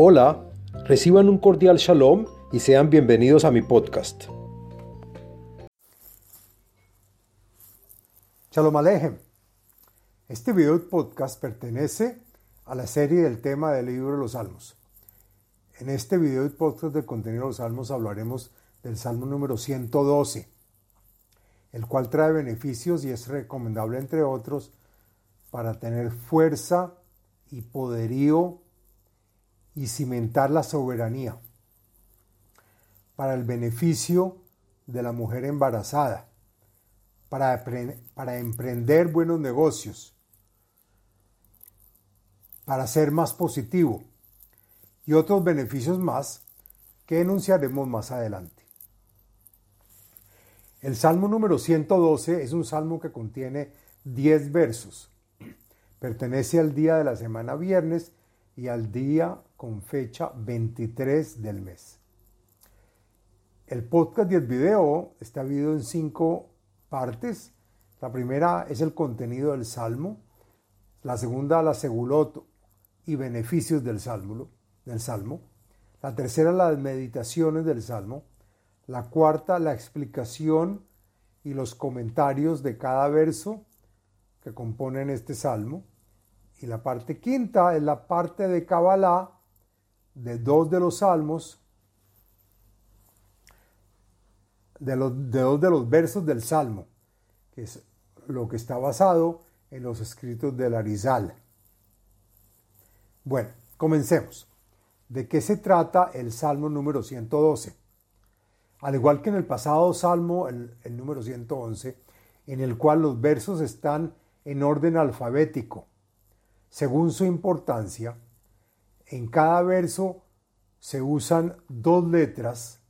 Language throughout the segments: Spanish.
Hola, reciban un cordial shalom y sean bienvenidos a mi podcast. Shalom Alejem. Este video podcast pertenece a la serie del tema del libro de los Salmos. En este video podcast del contenido de los Salmos hablaremos del Salmo número 112, el cual trae beneficios y es recomendable, entre otros, para tener fuerza y poderío y cimentar la soberanía para el beneficio de la mujer embarazada, para, para emprender buenos negocios, para ser más positivo y otros beneficios más que enunciaremos más adelante. El Salmo número 112 es un salmo que contiene 10 versos. Pertenece al día de la semana viernes y al día con fecha 23 del mes. El podcast y el video está dividido en cinco partes. La primera es el contenido del salmo, la segunda la segulot y beneficios del salmo, del salmo, la tercera las meditaciones del salmo, la cuarta la explicación y los comentarios de cada verso que componen este salmo, y la parte quinta es la parte de Kabbalah de dos de los salmos, de, de dos de los versos del salmo, que es lo que está basado en los escritos del Arizal. Bueno, comencemos. ¿De qué se trata el salmo número 112? Al igual que en el pasado salmo, el, el número 111, en el cual los versos están en orden alfabético, según su importancia, en cada verso se usan dos letras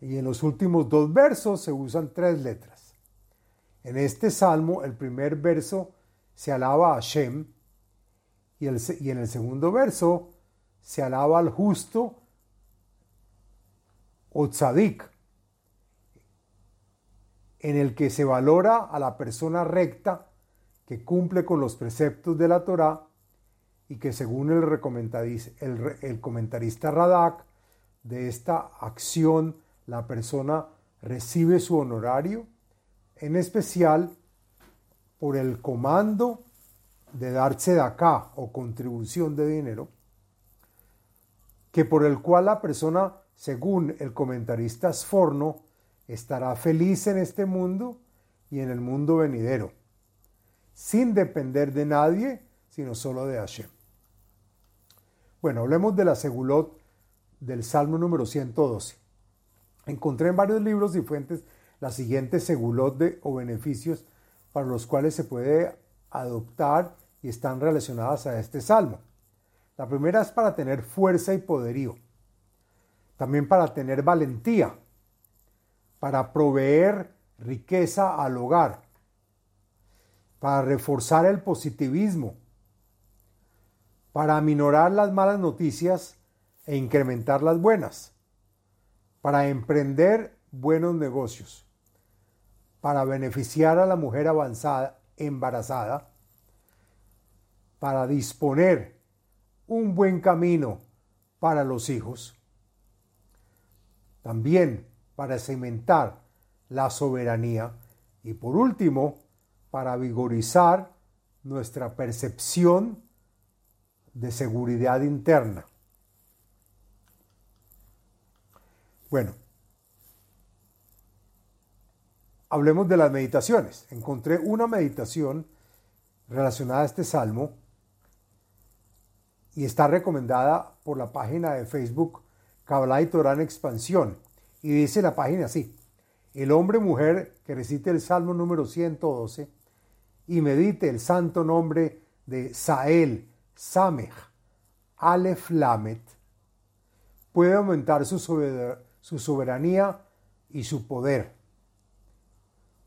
y en los últimos dos versos se usan tres letras. En este salmo, el primer verso se alaba a Shem y, y en el segundo verso se alaba al justo o tzadik, en el que se valora a la persona recta que cumple con los preceptos de la Torá y que según el, el, el comentarista Radak, de esta acción la persona recibe su honorario, en especial por el comando de darse de acá o contribución de dinero, que por el cual la persona, según el comentarista Sforno, estará feliz en este mundo y en el mundo venidero sin depender de nadie, sino solo de Hashem. Bueno, hablemos de la segulot del Salmo número 112. Encontré en varios libros y fuentes la siguiente segulot de, o beneficios para los cuales se puede adoptar y están relacionadas a este salmo. La primera es para tener fuerza y poderío. También para tener valentía, para proveer riqueza al hogar, para reforzar el positivismo, para aminorar las malas noticias e incrementar las buenas, para emprender buenos negocios, para beneficiar a la mujer avanzada, embarazada, para disponer un buen camino para los hijos, también para cimentar la soberanía y por último, para vigorizar nuestra percepción de seguridad interna. Bueno, hablemos de las meditaciones. Encontré una meditación relacionada a este salmo y está recomendada por la página de Facebook Kabbalah y Torah en Expansión. Y dice la página así, el hombre mujer que recite el salmo número 112 y medite el santo nombre de Sael, Samech, Aleph Lamet, puede aumentar su, soberanía y su poder.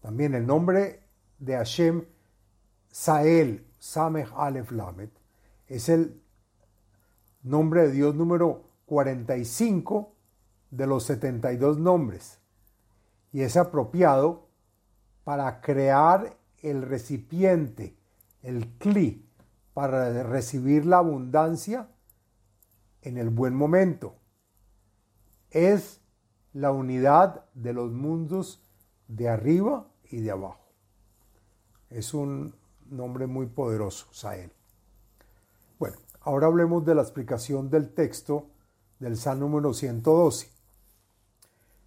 También el nombre de Hashem, Sael, Samech, Aleph Lamet, es el nombre de Dios número 45 de los 72 nombres y es apropiado para crear el recipiente, el cli, para recibir la abundancia en el buen momento. Es la unidad de los mundos de arriba y de abajo. Es un nombre muy poderoso, Sael. Bueno, ahora hablemos de la explicación del texto del Salmo número 112.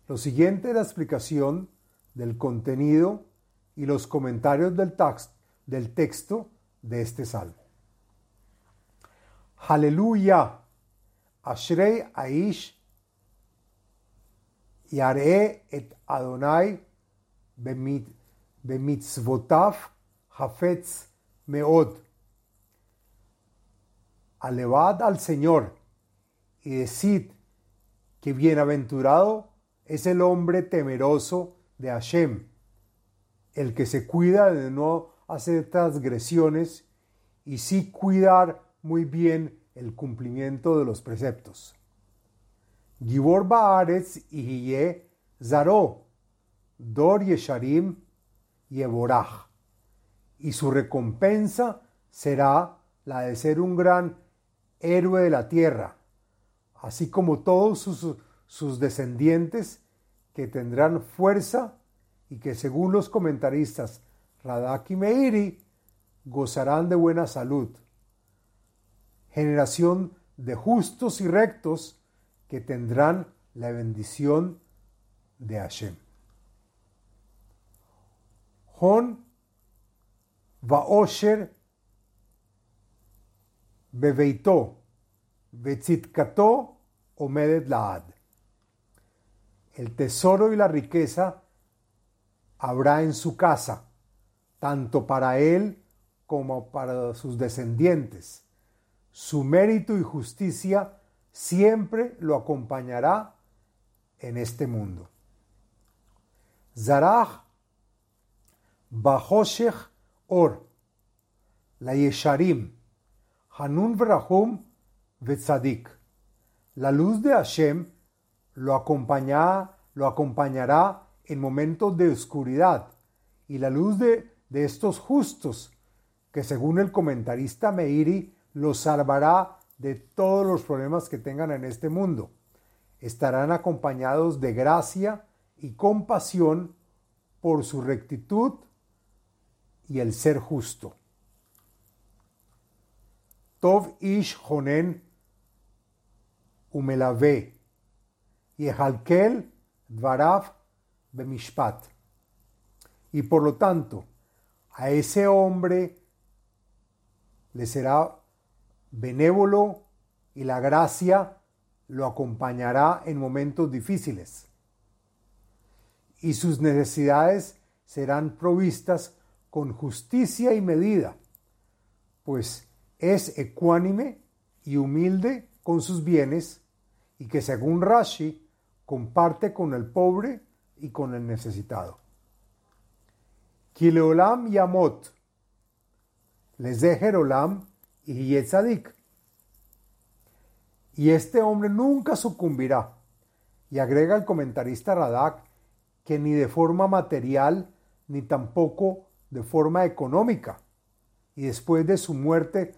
Lo siguiente es la explicación del contenido y los comentarios del, texto de este salmo. Aleluya, Ashrei Aish, Yare et Adonai bemitzvotav hafetz meod. Alevad al Señor y decid que bienaventurado es el hombre temeroso de Hashem, el que se cuida de no hacer transgresiones y sí cuidar muy bien el cumplimiento de los preceptos. Gibor Baaretz y Zaro, Dor Yesharim y Eborach, y su recompensa será la de ser un gran héroe de la tierra, así como todos sus, sus descendientes que tendrán fuerza y que según los comentaristas Radak y Meiri gozarán de buena salud. Generación de justos y rectos que tendrán la bendición de Hashem. Hon vaosher beveito betzitkato omedet laad. El tesoro y la riqueza habrá en su casa, tanto para él como para sus descendientes. Su mérito y justicia siempre lo acompañará en este mundo. Zarach Bahoshech Or, la Yesharim, Hanun Vrahum Vetzadik. La luz de Hashem lo acompañará, lo acompañará en momentos de oscuridad y la luz de, de estos justos, que según el comentarista Meiri, los salvará de todos los problemas que tengan en este mundo. Estarán acompañados de gracia y compasión por su rectitud y el ser justo. Tov ish honen umelave y halkel dvarav bemishpat. Y por lo tanto, a ese hombre le será benévolo y la gracia lo acompañará en momentos difíciles. Y sus necesidades serán provistas con justicia y medida, pues es ecuánime y humilde con sus bienes y que según Rashi comparte con el pobre y con el necesitado. Kileolam Yamot, les de Jerolam y Yetzadik. Y este hombre nunca sucumbirá. Y agrega el comentarista Radak que ni de forma material ni tampoco de forma económica. Y después de su muerte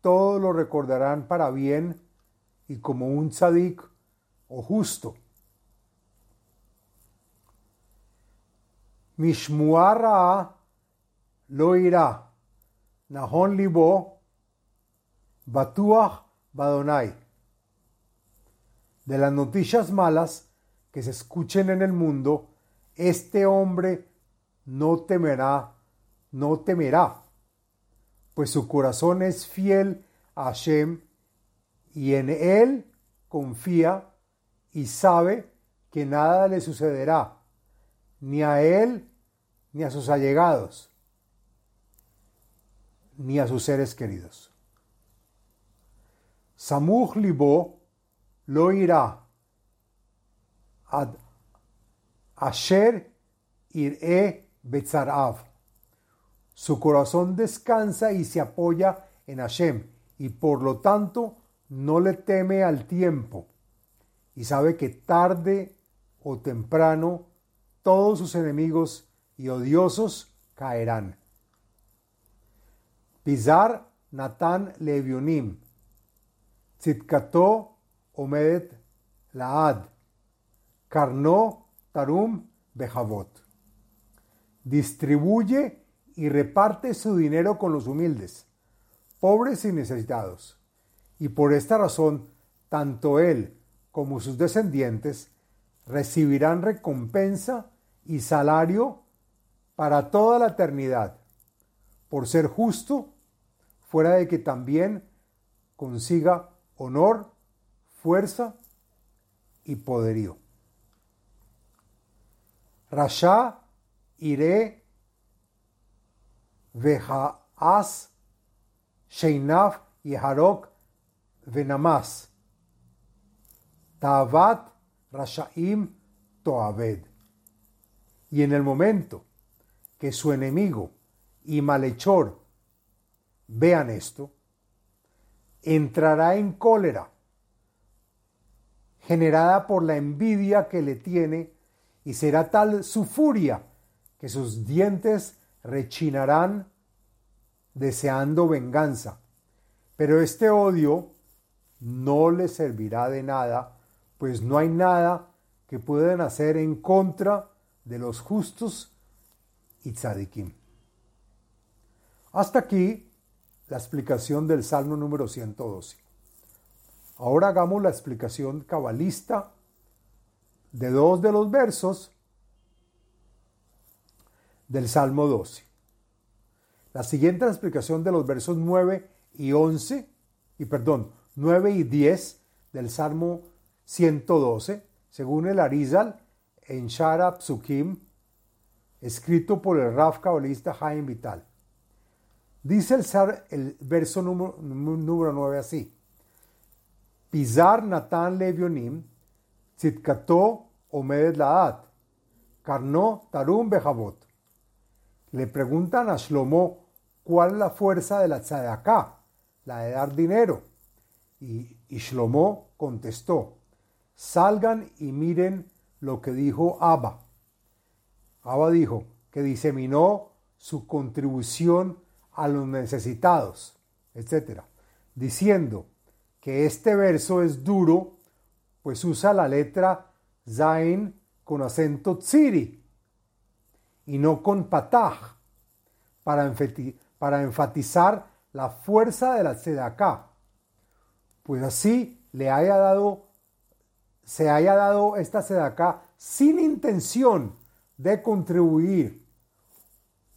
todos lo recordarán para bien y como un tzadik o justo. Mishmuara lo irá. Nahon libo. Batuach badonai. De las noticias malas que se escuchen en el mundo, este hombre no temerá, no temerá, pues su corazón es fiel a Hashem y en él confía y sabe que nada le sucederá ni a él, ni a sus allegados, ni a sus seres queridos. Samuch libo lo irá ad asher iré betzarav. Su corazón descansa y se apoya en Hashem y por lo tanto no le teme al tiempo y sabe que tarde o temprano todos sus enemigos y odiosos caerán. Pizar Natán Levionim, Tzitkato omedet laad, karno tarum bejavot. Distribuye y reparte su dinero con los humildes, pobres y necesitados. Y por esta razón, tanto él como sus descendientes recibirán recompensa y salario para toda la eternidad, por ser justo, fuera de que también consiga honor, fuerza y poderío. Rasha iré vejaas sheinaf yeharok venamas. Tavat rashaim toaved. Y en el momento que su enemigo y malhechor vean esto, entrará en cólera, generada por la envidia que le tiene, y será tal su furia que sus dientes rechinarán deseando venganza. Pero este odio no le servirá de nada, pues no hay nada que puedan hacer en contra de los justos y tzadikim. Hasta aquí la explicación del Salmo número 112. Ahora hagamos la explicación cabalista de dos de los versos del Salmo 12. La siguiente explicación de los versos 9 y 11, y perdón, 9 y 10 del Salmo 112, según el Arizal en Shara Psukim, escrito por el Raf cabalista Jaime Vital. Dice el, el verso número, número 9 así. Pizar Natan Levionim, Tzitkato Omedet Laat, Karno Tarum Bejabot. Le preguntan a Shlomo cuál es la fuerza de la tzedakah, la de dar dinero. Y, y Shlomo contestó, salgan y miren lo que dijo Abba. Abba dijo que diseminó su contribución a los necesitados, etc. Diciendo que este verso es duro, pues usa la letra Zain con acento tziri y no con pataj, para, enfatizar la fuerza de la tzedaká, pues así le haya dado, se haya dado esta tzedaká sin intención de contribuir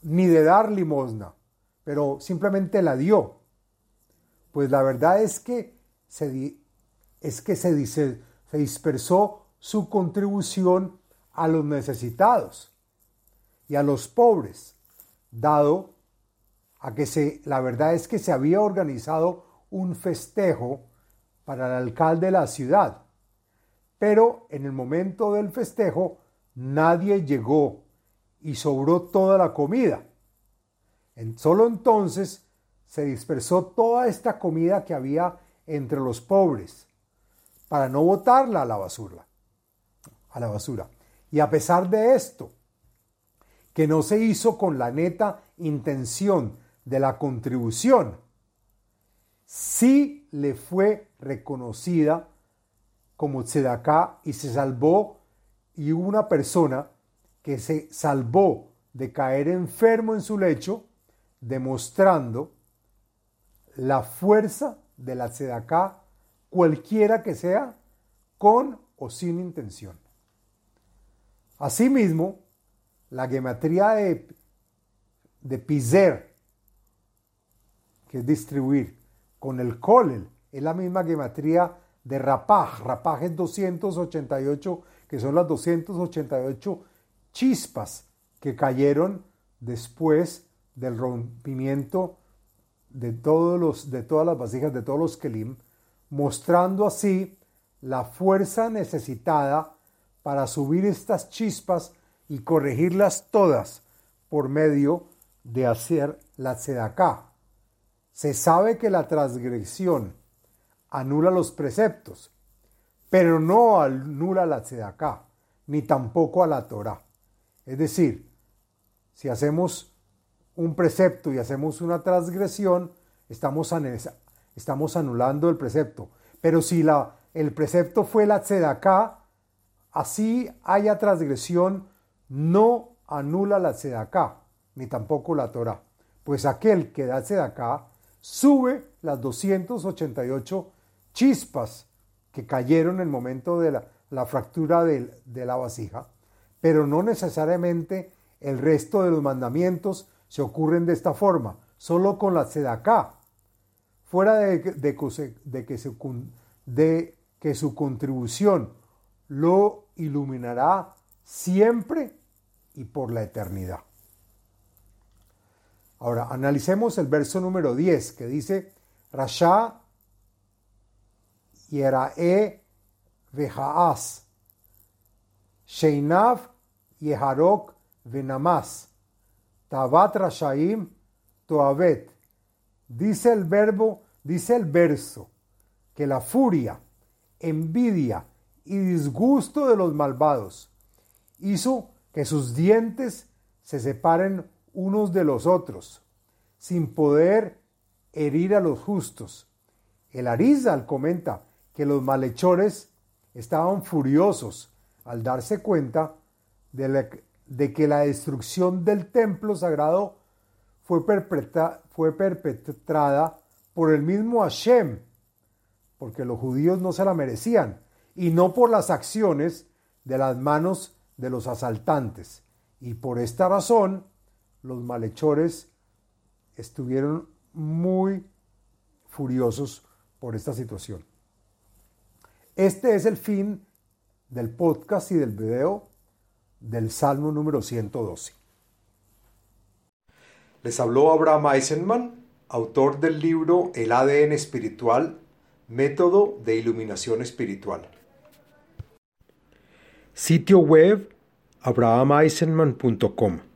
ni de dar limosna, pero simplemente la dio. Pues la verdad es que se, es que se, se dispersó su contribución a los necesitados y a los pobres, dado a que se, la verdad es que se había organizado un festejo para el alcalde de la ciudad, pero en el momento del festejo nadie llegó y sobró toda la comida. Solo entonces se dispersó toda esta comida que había entre los pobres para no botarla a la basura. A la basura. Y a pesar de esto, que no se hizo con la neta intención de la contribución, sí le fue reconocida como tzedaká y se salvó y una persona que se salvó de caer enfermo en su lecho, demostrando la fuerza de la tzedaká, cualquiera que sea, con o sin intención. Asimismo, la gematría de, de Pizer, que es distribuir, con el Kolel, es la misma gematría de Rapaj. Rapaj es 288 que son las 288 chispas que cayeron después del rompimiento de, todos los, de todas las vasijas, de todos los kelim, mostrando así la fuerza necesitada para subir estas chispas y corregirlas todas por medio de hacer la tzedaká. Se sabe que la transgresión anula los preceptos, pero no anula la tzedaká, ni tampoco a la Torah. Es decir, si hacemos un precepto y hacemos una transgresión, estamos, estamos anulando el precepto. Pero si el precepto fue la tzedaká, así haya transgresión, no anula la tzedaká, ni tampoco la Torah, pues aquel que da tzedaká sube las 288 chispas que cayeron en el momento de la, fractura de, de la vasija, pero no necesariamente el resto de los mandamientos se ocurren de esta forma, solo con la tzedaká, fuera de, de, que se, de que su contribución lo iluminará siempre y por la eternidad. Ahora, analicemos el verso número 10 que dice, Rasha Yerae Vejaas, Sheinav Yeharok Venamas, Tabat Rashaim Toavet. Dice el verbo, dice el verso, que la furia, envidia y disgusto de los malvados hizo que sus dientes se separen unos de los otros, sin poder herir a los justos. El Arizal comenta que los malhechores estaban furiosos al darse cuenta de, que la destrucción del templo sagrado fue, fue perpetrada por el mismo Hashem, porque los judíos no se la merecían, y no por las acciones de las manos de los asaltantes. Y por esta razón, los malhechores estuvieron muy furiosos por esta situación. Este es el fin del podcast y del video del Salmo número 112. Les habló Abraham Eisenman, autor del libro El ADN espiritual, método de iluminación espiritual. Sitio web abrahameisenman.com